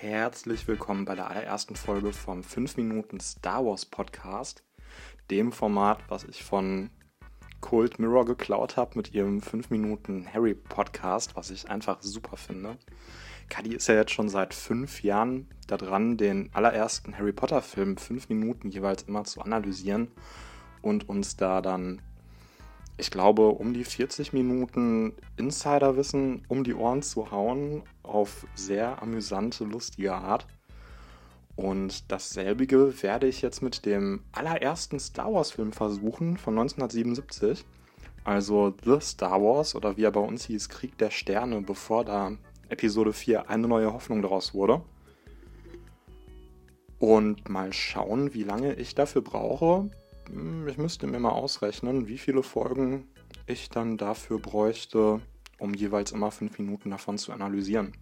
herzlich willkommen bei der allerersten Folge vom 5 Minuten Star Wars Podcast, dem Format, was ich von Cold Mirror geklaut habe mit ihrem 5 Minuten Harry Podcast, was ich einfach super finde. Kadi ist ja jetzt schon seit fünf Jahren daran, den allerersten Harry Potter Film fünf Minuten jeweils immer zu analysieren und uns da dann ich glaube, um die 40 Minuten Insiderwissen um die Ohren zu hauen auf sehr amüsante, lustige Art. Und dasselbige werde ich jetzt mit dem allerersten Star Wars-Film versuchen von 1977. Also The Star Wars oder wie er bei uns hieß, Krieg der Sterne, bevor da Episode 4 eine neue Hoffnung daraus wurde. Und mal schauen, wie lange ich dafür brauche, hm, ich müsste mir mal ausrechnen, wie viele Folgen ich dann dafür bräuchte, um jeweils immer fünf Minuten davon zu analysieren.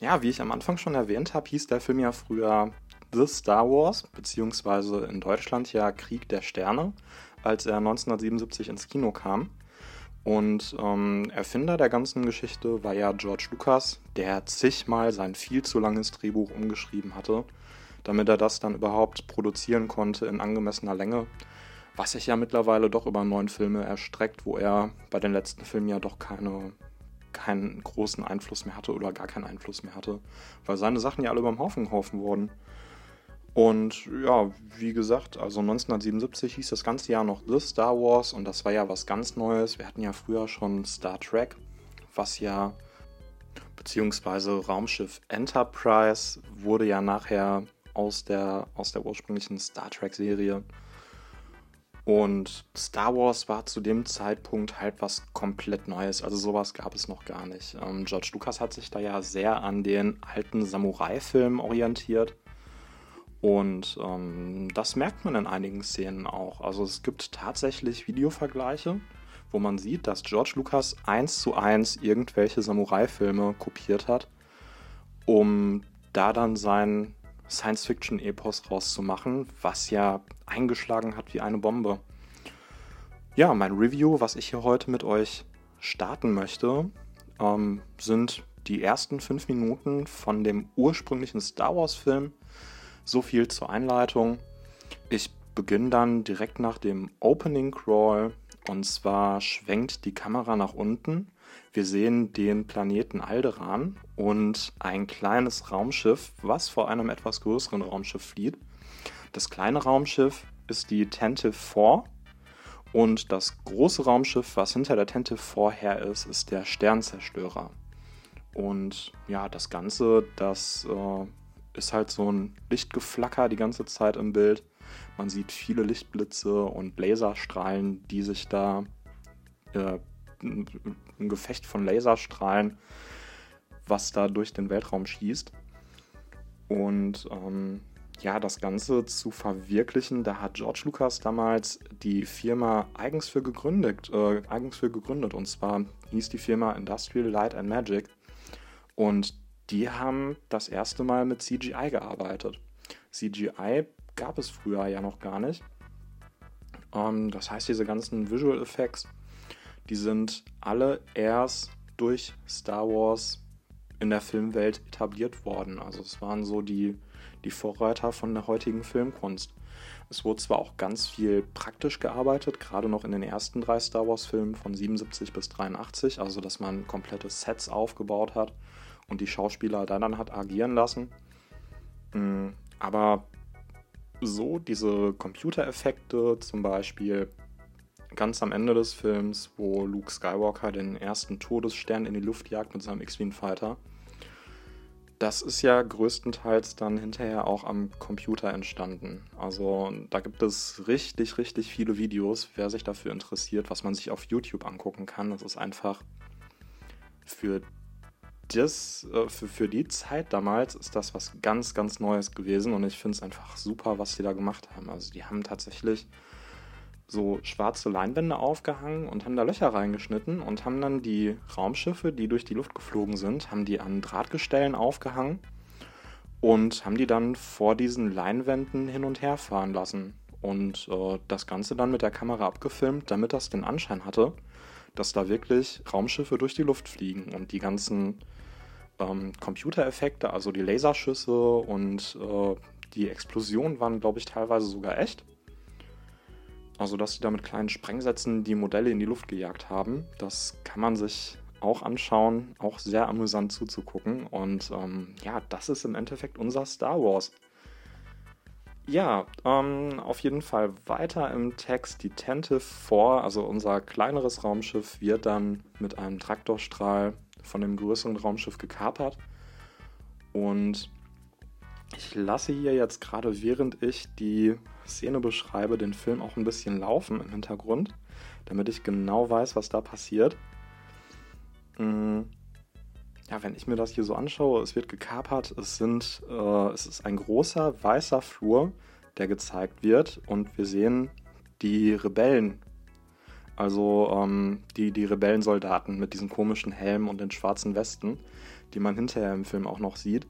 Ja, wie ich am Anfang schon erwähnt habe, hieß der Film ja früher The Star Wars, beziehungsweise in Deutschland ja Krieg der Sterne, als er 1977 ins Kino kam. Und ähm, Erfinder der ganzen Geschichte war ja George Lucas, der zigmal sein viel zu langes Drehbuch umgeschrieben hatte damit er das dann überhaupt produzieren konnte in angemessener Länge. Was sich ja mittlerweile doch über neun Filme erstreckt, wo er bei den letzten Filmen ja doch keine, keinen großen Einfluss mehr hatte oder gar keinen Einfluss mehr hatte, weil seine Sachen ja alle beim Haufen geworfen wurden. Und ja, wie gesagt, also 1977 hieß das ganze Jahr noch The Star Wars und das war ja was ganz Neues. Wir hatten ja früher schon Star Trek, was ja, beziehungsweise Raumschiff Enterprise wurde ja nachher aus der, aus der ursprünglichen Star Trek-Serie. Und Star Wars war zu dem Zeitpunkt halt was komplett Neues. Also sowas gab es noch gar nicht. Ähm, George Lucas hat sich da ja sehr an den alten Samurai-Filmen orientiert. Und ähm, das merkt man in einigen Szenen auch. Also es gibt tatsächlich Videovergleiche, wo man sieht, dass George Lucas eins zu eins irgendwelche Samurai-Filme kopiert hat, um da dann sein Science-Fiction-Epos rauszumachen, was ja eingeschlagen hat wie eine Bombe. Ja, mein Review, was ich hier heute mit euch starten möchte, ähm, sind die ersten fünf Minuten von dem ursprünglichen Star Wars-Film. So viel zur Einleitung. Ich beginne dann direkt nach dem Opening Crawl und zwar schwenkt die Kamera nach unten wir sehen den Planeten Alderan und ein kleines Raumschiff, was vor einem etwas größeren Raumschiff flieht. Das kleine Raumschiff ist die Tentive 4 und das große Raumschiff, was hinter der Tentive 4 her ist, ist der Sternzerstörer. Und ja, das Ganze, das äh, ist halt so ein Lichtgeflacker die ganze Zeit im Bild. Man sieht viele Lichtblitze und Laserstrahlen, die sich da äh, ein Gefecht von Laserstrahlen, was da durch den Weltraum schießt. Und ähm, ja, das Ganze zu verwirklichen, da hat George Lucas damals die Firma eigens für gegründet, äh, eigens für gegründet. Und zwar hieß die Firma Industrial Light and Magic. Und die haben das erste Mal mit CGI gearbeitet. CGI gab es früher ja noch gar nicht. Ähm, das heißt, diese ganzen Visual Effects die sind alle erst durch Star Wars in der Filmwelt etabliert worden. Also es waren so die, die Vorreiter von der heutigen Filmkunst. Es wurde zwar auch ganz viel praktisch gearbeitet, gerade noch in den ersten drei Star Wars-Filmen von 77 bis 83, also dass man komplette Sets aufgebaut hat und die Schauspieler da dann hat agieren lassen. Mm, aber so diese Computereffekte, zum Beispiel ganz am Ende des Films, wo Luke Skywalker den ersten Todesstern in die Luft jagt mit seinem X-Wing Fighter. Das ist ja größtenteils dann hinterher auch am Computer entstanden. Also da gibt es richtig, richtig viele Videos, wer sich dafür interessiert, was man sich auf YouTube angucken kann. Das ist einfach für das, äh, für, für die Zeit damals ist das was ganz, ganz Neues gewesen und ich finde es einfach super, was sie da gemacht haben. Also die haben tatsächlich so schwarze Leinwände aufgehangen und haben da Löcher reingeschnitten und haben dann die Raumschiffe, die durch die Luft geflogen sind, haben die an Drahtgestellen aufgehangen und haben die dann vor diesen Leinwänden hin und her fahren lassen. Und äh, das Ganze dann mit der Kamera abgefilmt, damit das den Anschein hatte, dass da wirklich Raumschiffe durch die Luft fliegen und die ganzen ähm, Computereffekte, also die Laserschüsse und äh, die Explosionen waren, glaube ich, teilweise sogar echt. Also, dass sie da mit kleinen Sprengsätzen die Modelle in die Luft gejagt haben, das kann man sich auch anschauen, auch sehr amüsant zuzugucken. Und ähm, ja, das ist im Endeffekt unser Star Wars. Ja, ähm, auf jeden Fall weiter im Text. Die Tentive 4, also unser kleineres Raumschiff, wird dann mit einem Traktorstrahl von dem größeren Raumschiff gekapert. Und ich lasse hier jetzt gerade, während ich die Szene beschreibe, den Film auch ein bisschen laufen im Hintergrund, damit ich genau weiß, was da passiert. Mm, ja, wenn ich mir das hier so anschaue, es wird gekapert, es sind, äh, es ist ein großer weißer Flur, der gezeigt wird und wir sehen die Rebellen, also ähm, die, die Rebellensoldaten mit diesen komischen Helmen und den schwarzen Westen, die man hinterher im Film auch noch sieht.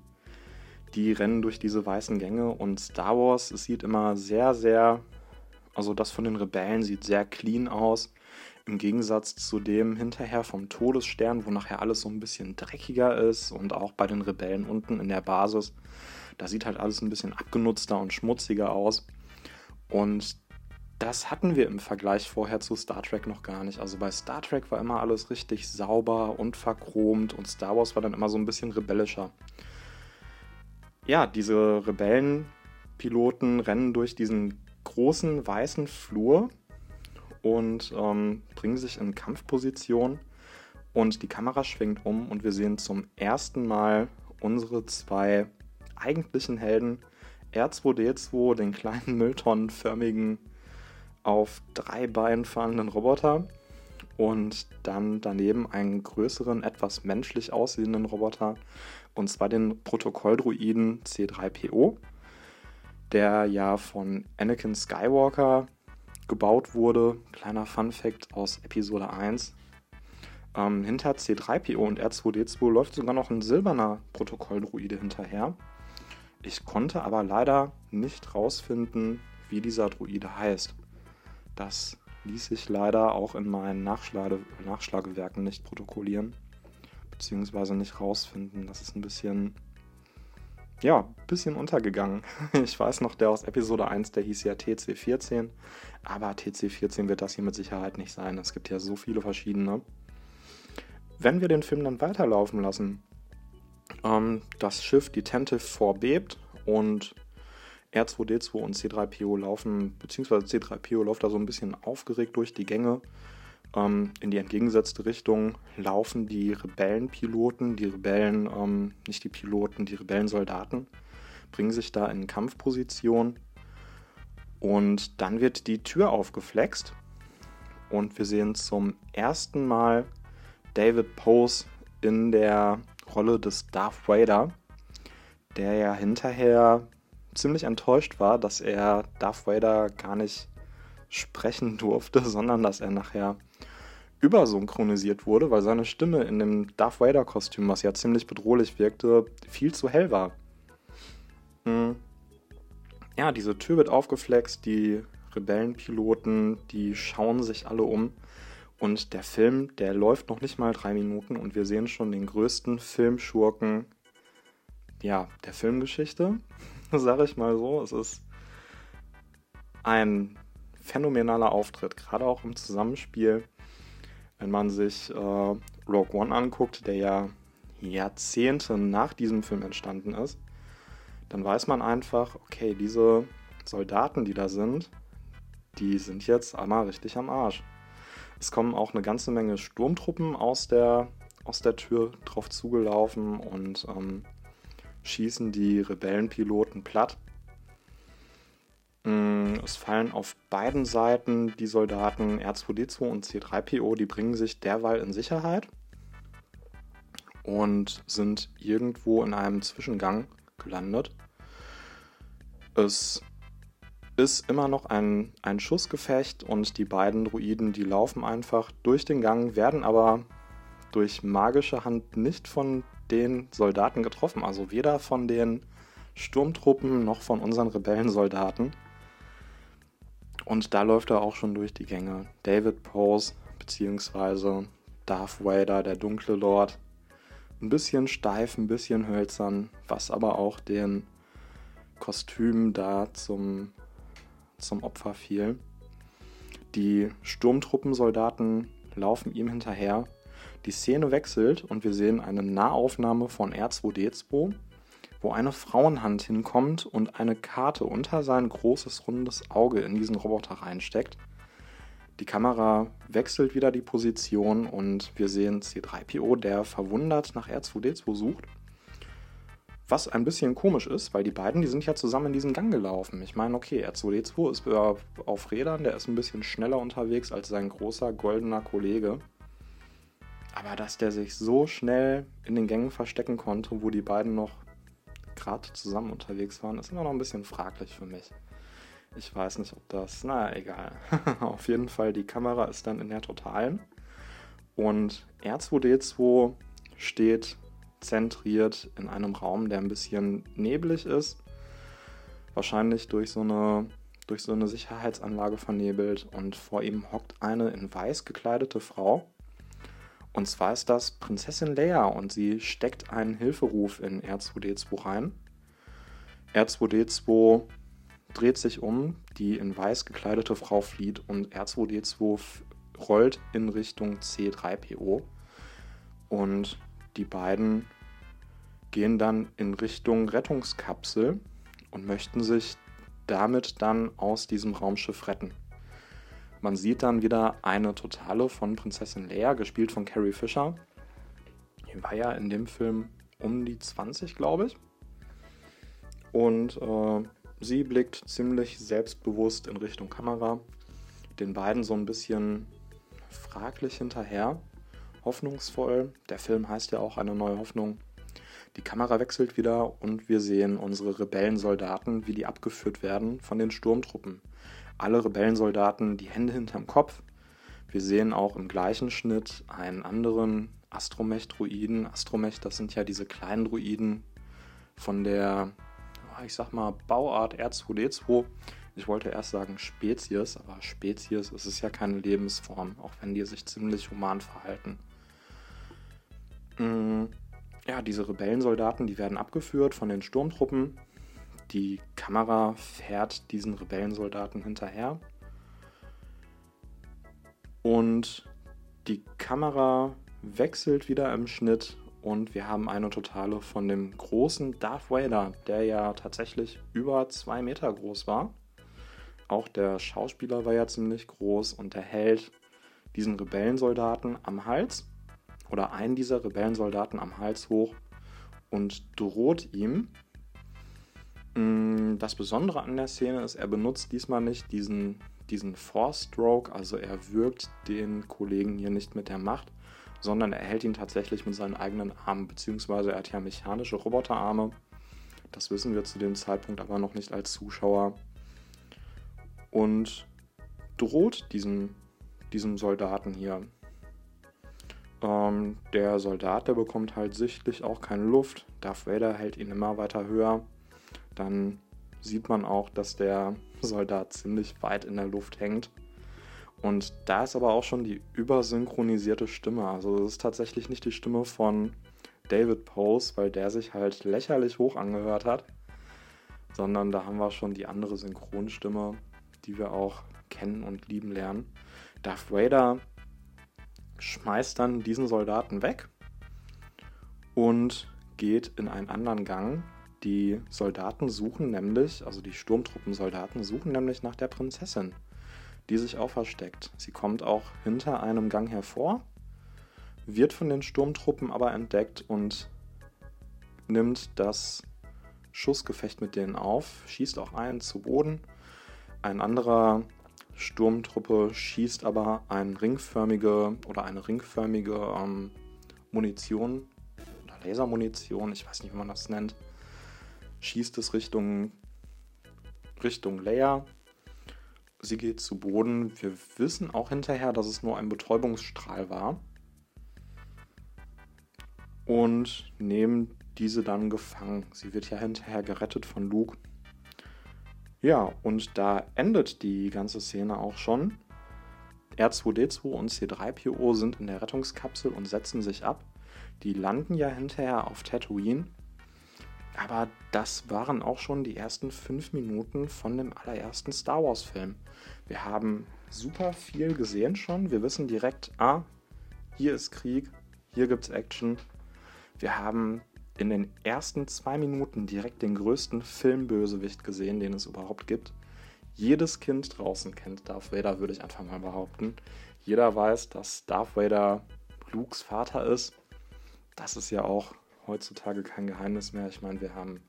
Die rennen durch diese weißen Gänge und Star Wars, es sieht immer sehr, sehr, also das von den Rebellen sieht sehr clean aus. Im Gegensatz zu dem hinterher vom Todesstern, wo nachher alles so ein bisschen dreckiger ist und auch bei den Rebellen unten in der Basis. Da sieht halt alles ein bisschen abgenutzter und schmutziger aus. Und das hatten wir im Vergleich vorher zu Star Trek noch gar nicht. Also bei Star Trek war immer alles richtig sauber und verchromt und Star Wars war dann immer so ein bisschen rebellischer. Ja, diese Rebellenpiloten rennen durch diesen großen weißen Flur und ähm, bringen sich in Kampfposition. Und die Kamera schwenkt um und wir sehen zum ersten Mal unsere zwei eigentlichen Helden, R2D2, den kleinen Mülltonnenförmigen auf drei Beinen fahrenden Roboter und dann daneben einen größeren, etwas menschlich aussehenden Roboter, und zwar den Protokolldruiden C3PO, der ja von Anakin Skywalker gebaut wurde. Kleiner Fun Fact aus Episode 1. Ähm, hinter C3PO und R2D2 läuft sogar noch ein silberner Protokolldruide hinterher. Ich konnte aber leider nicht rausfinden, wie dieser Druide heißt. Das ließ sich leider auch in meinen Nachschlage Nachschlagewerken nicht protokollieren, beziehungsweise nicht rausfinden. Das ist ein bisschen ja, ein bisschen untergegangen. Ich weiß noch, der aus Episode 1, der hieß ja TC14, aber TC14 wird das hier mit Sicherheit nicht sein. Es gibt ja so viele verschiedene. Wenn wir den Film dann weiterlaufen lassen, ähm, das Schiff, die Tentive 4 bebt und R2D2 und C3PO laufen, beziehungsweise C3PO läuft da so ein bisschen aufgeregt durch die Gänge. Ähm, in die entgegengesetzte Richtung laufen die Rebellenpiloten, die Rebellen, ähm, nicht die Piloten, die Rebellensoldaten, bringen sich da in Kampfposition. Und dann wird die Tür aufgeflext und wir sehen zum ersten Mal David Pose in der Rolle des Darth Vader, der ja hinterher ziemlich enttäuscht war, dass er Darth Vader gar nicht sprechen durfte, sondern dass er nachher übersynchronisiert wurde, weil seine Stimme in dem Darth Vader-Kostüm, was ja ziemlich bedrohlich wirkte, viel zu hell war. Hm. Ja, diese Tür wird aufgeflext, die Rebellenpiloten, die schauen sich alle um. Und der Film, der läuft noch nicht mal drei Minuten und wir sehen schon den größten Filmschurken ja, der Filmgeschichte, sage ich mal so. Es ist ein phänomenaler Auftritt, gerade auch im Zusammenspiel wenn man sich äh, Rogue One anguckt, der ja Jahrzehnte nach diesem Film entstanden ist, dann weiß man einfach, okay, diese Soldaten, die da sind, die sind jetzt einmal richtig am Arsch. Es kommen auch eine ganze Menge Sturmtruppen aus der, aus der Tür drauf zugelaufen und ähm, schießen die Rebellenpiloten platt. Mm, es fallen auf beiden Seiten die Soldaten R2D2 und C3PO, die bringen sich derweil in Sicherheit und sind irgendwo in einem Zwischengang gelandet. Es ist immer noch ein, ein Schussgefecht und die beiden Druiden, die laufen einfach durch den Gang, werden aber durch magische Hand nicht von den Soldaten getroffen. Also weder von den Sturmtruppen noch von unseren Rebellensoldaten. Und da läuft er auch schon durch die Gänge. David Pose, beziehungsweise Darth Vader, der dunkle Lord, ein bisschen steif, ein bisschen hölzern, was aber auch den Kostümen da zum, zum Opfer fiel. Die Sturmtruppensoldaten laufen ihm hinterher. Die Szene wechselt und wir sehen eine Nahaufnahme von R2D2, wo eine Frauenhand hinkommt und eine Karte unter sein großes rundes Auge in diesen Roboter reinsteckt. Die Kamera wechselt wieder die Position und wir sehen C3PO, der verwundert nach R2D2 sucht. Was ein bisschen komisch ist, weil die beiden, die sind ja zusammen in diesen Gang gelaufen. Ich meine, okay, R2D2 ist auf Rädern, der ist ein bisschen schneller unterwegs als sein großer goldener Kollege. Aber dass der sich so schnell in den Gängen verstecken konnte, wo die beiden noch gerade zusammen unterwegs waren, ist immer noch ein bisschen fraglich für mich. Ich weiß nicht, ob das. Naja, egal. Auf jeden Fall, die Kamera ist dann in der Totalen. Und R2D2 steht zentriert in einem Raum, der ein bisschen neblig ist. Wahrscheinlich durch so eine, durch so eine Sicherheitsanlage vernebelt. Und vor ihm hockt eine in weiß gekleidete Frau. Und zwar ist das Prinzessin Leia und sie steckt einen Hilferuf in R2D2 rein. R2D2 dreht sich um, die in weiß gekleidete Frau flieht und R2D2 rollt in Richtung C3PO. Und die beiden gehen dann in Richtung Rettungskapsel und möchten sich damit dann aus diesem Raumschiff retten. Man sieht dann wieder eine Totale von Prinzessin Leia, gespielt von Carrie Fisher. Die war ja in dem Film um die 20, glaube ich. Und äh, Sie blickt ziemlich selbstbewusst in Richtung Kamera, den beiden so ein bisschen fraglich hinterher, hoffnungsvoll. Der Film heißt ja auch eine neue Hoffnung. Die Kamera wechselt wieder und wir sehen unsere Rebellensoldaten, wie die abgeführt werden von den Sturmtruppen. Alle Rebellensoldaten die Hände hinterm Kopf. Wir sehen auch im gleichen Schnitt einen anderen Astromech-Druiden. Astromech, das sind ja diese kleinen Druiden von der ich sag mal, Bauart R2D2. Ich wollte erst sagen Spezies, aber Spezies ist ja keine Lebensform, auch wenn die sich ziemlich human verhalten. Mm, ja, diese Rebellensoldaten, die werden abgeführt von den Sturmtruppen. Die Kamera fährt diesen Rebellensoldaten hinterher. Und die Kamera wechselt wieder im Schnitt und wir haben eine Totale von dem großen Darth Vader, der ja tatsächlich über zwei Meter groß war. Auch der Schauspieler war ja ziemlich groß und er hält diesen Rebellensoldaten am Hals oder einen dieser Rebellensoldaten am Hals hoch und droht ihm. Mm, das Besondere an der Szene ist, er benutzt diesmal nicht diesen, diesen Force Stroke, also er wirkt den Kollegen hier nicht mit der Macht, sondern er hält ihn tatsächlich mit seinen eigenen Armen, beziehungsweise er hat ja mechanische Roboterarme. Das wissen wir zu dem Zeitpunkt aber noch nicht als Zuschauer. Und droht diesem, diesem Soldaten hier. Ähm, der Soldat, der bekommt halt sichtlich auch keine Luft. Darth Vader hält ihn immer weiter höher. Dann sieht man auch, dass der Soldat ziemlich weit in der Luft hängt. Und da ist aber auch schon die übersynchronisierte Stimme. Also es ist tatsächlich nicht die Stimme von David Pose, weil der sich halt lächerlich hoch angehört hat, sondern da haben wir schon die andere Synchronstimme, die wir auch kennen und lieben lernen. Darth Vader schmeißt dann diesen Soldaten weg und geht in einen anderen Gang. Die Soldaten suchen nämlich, also die Sturmtruppensoldaten suchen nämlich nach der Prinzessin die sich auch versteckt. Sie kommt auch hinter einem Gang hervor, wird von den Sturmtruppen aber entdeckt und nimmt das Schussgefecht mit denen auf, schießt auch einen zu Boden. Ein anderer Sturmtruppe schießt aber ein ringförmige oder eine ringförmige ähm, Munition oder Lasermunition, ich weiß nicht, wie man das nennt, schießt es Richtung Richtung Leia Sie geht zu Boden. Wir wissen auch hinterher, dass es nur ein Betäubungsstrahl war. Und nehmen diese dann gefangen. Sie wird ja hinterher gerettet von Luke. Ja, und da endet die ganze Szene auch schon. R2D2 und C3PO sind in der Rettungskapsel und setzen sich ab. Die landen ja hinterher auf Tatooine. Aber das waren auch schon die ersten fünf Minuten von dem allerersten Star Wars-Film. Wir haben super viel gesehen schon. Wir wissen direkt, ah, hier ist Krieg, hier gibt's Action. Wir haben in den ersten zwei Minuten direkt den größten Filmbösewicht gesehen, den es überhaupt gibt. Jedes Kind draußen kennt Darth Vader, würde ich einfach mal behaupten. Jeder weiß, dass Darth Vader Lukes Vater ist. Das ist ja auch heutzutage kein Geheimnis mehr. Ich meine, wir haben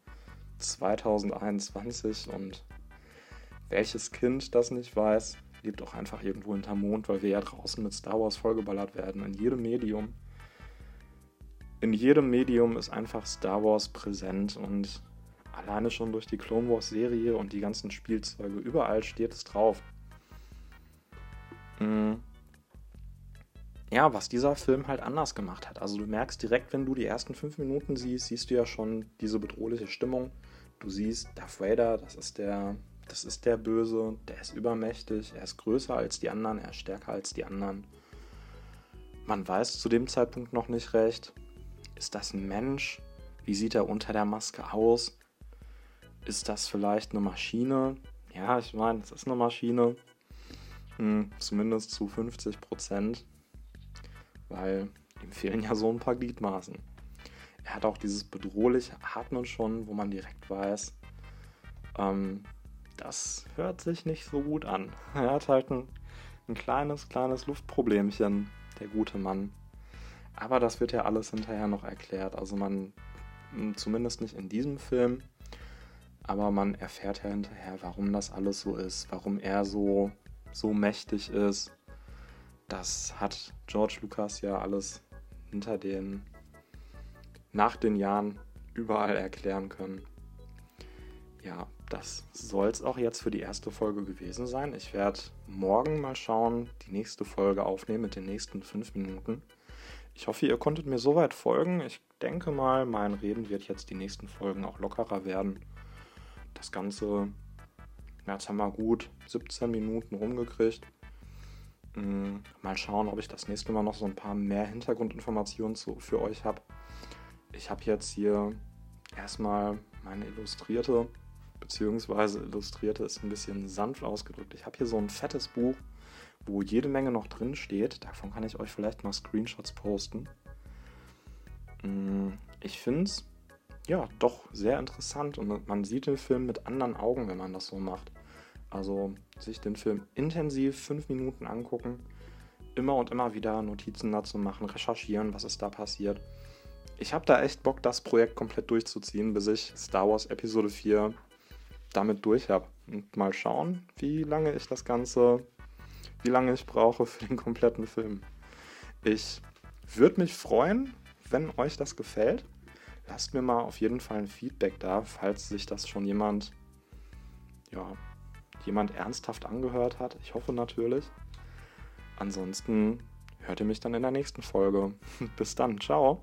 2021 und welches Kind das nicht weiß, lebt auch einfach irgendwo hinterm Mond, weil wir ja draußen mit Star Wars vollgeballert werden. In jedem Medium in jedem Medium ist einfach Star Wars präsent und alleine schon durch die Clone Wars Serie und die ganzen Spielzeuge, überall steht es drauf. Mhm. Ja, was dieser Film halt anders gemacht hat. Also du merkst direkt, wenn du die ersten fünf Minuten siehst, siehst du ja schon diese bedrohliche Stimmung. Du siehst Darth Vader, das ist der, das ist der Böse, der ist übermächtig, er ist größer als die anderen, er ist stärker als die anderen. Man weiß zu dem Zeitpunkt noch nicht recht, ist das ein Mensch? Wie sieht er unter der Maske aus? Ist das vielleicht eine Maschine? Ja, ich meine, es ist eine Maschine. Hm, zumindest zu 50 Prozent. Weil ihm fehlen ja so ein paar Gliedmaßen. Er hat auch dieses bedrohliche Atmen schon, wo man direkt weiß, ähm, das hört sich nicht so gut an. Er hat halt ein, ein kleines, kleines Luftproblemchen, der gute Mann. Aber das wird ja alles hinterher noch erklärt. Also man, hm, zumindest nicht in diesem Film, aber man erfährt ja hinterher, warum das alles so ist, warum er so, so mächtig ist. Das hat George Lucas ja alles hinter den, nach den Jahren überall erklären können. Ja, das soll es auch jetzt für die erste Folge gewesen sein. Ich werde morgen mal schauen, die nächste Folge aufnehmen mit den nächsten fünf Minuten. Ich hoffe, ihr konntet mir soweit folgen. Ich denke mal, mein Reden wird jetzt die nächsten Folgen auch lockerer werden. Das Ganze, jetzt haben wir gut 17 Minuten rumgekriegt. Hm, mal schauen, ob ich das nächste Mal noch so ein paar mehr Hintergrundinformationen zu, für euch habe. Ich habe jetzt hier erstmal meine Illustrierte, beziehungsweise Illustrierte ist ein bisschen sanft ausgedrückt. Ich habe hier so ein fettes Buch wo jede Menge noch drin steht. Davon kann ich euch vielleicht mal Screenshots posten. Mm, ich finde es ja doch sehr interessant und man sieht den Film mit anderen Augen, wenn man das so macht. Also sich den Film intensiv fünf Minuten angucken, immer und immer wieder Notizen dazu machen, recherchieren, was ist da passiert. Ich habe da echt Bock, das Projekt komplett durchzuziehen, bis ich Star Wars Episode 4 damit durch habe. Und mal schauen, wie lange ich das Ganze wie lange ich brauche für den kompletten Film. Ich würde mich freuen, wenn euch das gefällt. Lasst mir mal auf jeden Fall ein Feedback da, falls sich das schon jemand, ja, jemand ernsthaft angehört hat. Ich hoffe natürlich. Ansonsten hört ihr mich dann in der nächsten Folge. Bis dann, ciao.